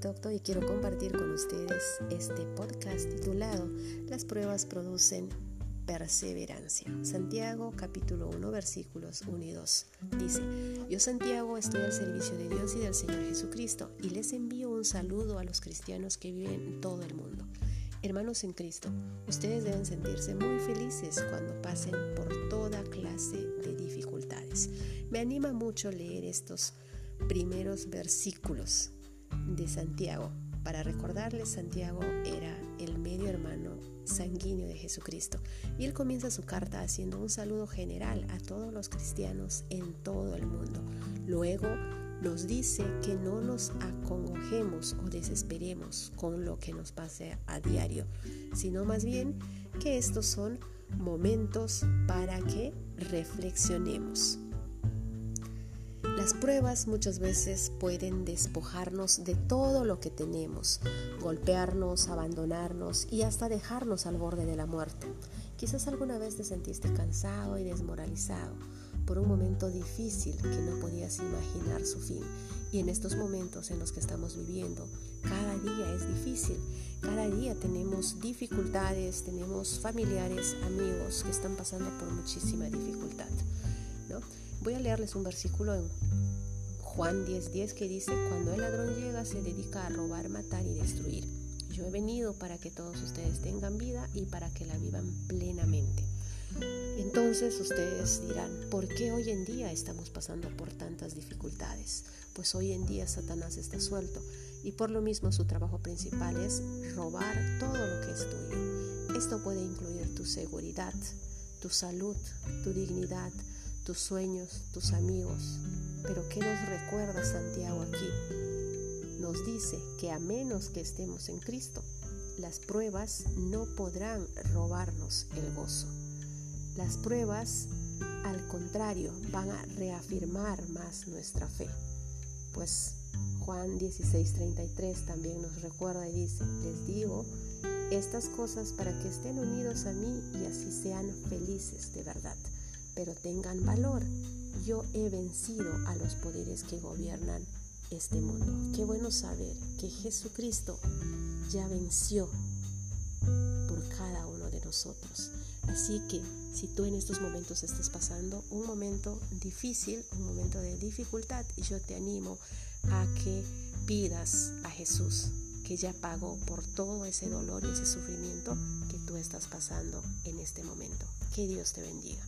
Tocto y quiero compartir con ustedes este podcast titulado Las pruebas producen perseverancia. Santiago capítulo 1 versículos 1 y 2 dice, Yo Santiago estoy al servicio de Dios y del Señor Jesucristo y les envío un saludo a los cristianos que viven en todo el mundo. Hermanos en Cristo, ustedes deben sentirse muy felices cuando pasen por toda clase de dificultades. Me anima mucho leer estos primeros versículos de Santiago. Para recordarles, Santiago era el medio hermano sanguíneo de Jesucristo. Y él comienza su carta haciendo un saludo general a todos los cristianos en todo el mundo. Luego nos dice que no nos acongojemos o desesperemos con lo que nos pase a diario, sino más bien que estos son momentos para que reflexionemos. Las pruebas muchas veces pueden despojarnos de todo lo que tenemos, golpearnos, abandonarnos y hasta dejarnos al borde de la muerte. Quizás alguna vez te sentiste cansado y desmoralizado por un momento difícil que no podías imaginar su fin. Y en estos momentos en los que estamos viviendo, cada día es difícil. Cada día tenemos dificultades, tenemos familiares, amigos que están pasando por muchísima dificultad. Voy a leerles un versículo en Juan 10:10 que dice, cuando el ladrón llega se dedica a robar, matar y destruir. Yo he venido para que todos ustedes tengan vida y para que la vivan plenamente. Entonces ustedes dirán, ¿por qué hoy en día estamos pasando por tantas dificultades? Pues hoy en día Satanás está suelto y por lo mismo su trabajo principal es robar todo lo que es tuyo. Esto puede incluir tu seguridad, tu salud, tu dignidad, tus sueños, tus amigos. Pero ¿qué nos recuerda Santiago aquí? Nos dice que a menos que estemos en Cristo, las pruebas no podrán robarnos el gozo. Las pruebas, al contrario, van a reafirmar más nuestra fe. Pues Juan 16:33 también nos recuerda y dice, les digo estas cosas para que estén unidos a mí y así sean felices de verdad pero tengan valor. Yo he vencido a los poderes que gobiernan este mundo. Qué bueno saber que Jesucristo ya venció por cada uno de nosotros. Así que si tú en estos momentos estás pasando un momento difícil, un momento de dificultad, yo te animo a que pidas a Jesús que ya pagó por todo ese dolor y ese sufrimiento que tú estás pasando en este momento. Que Dios te bendiga.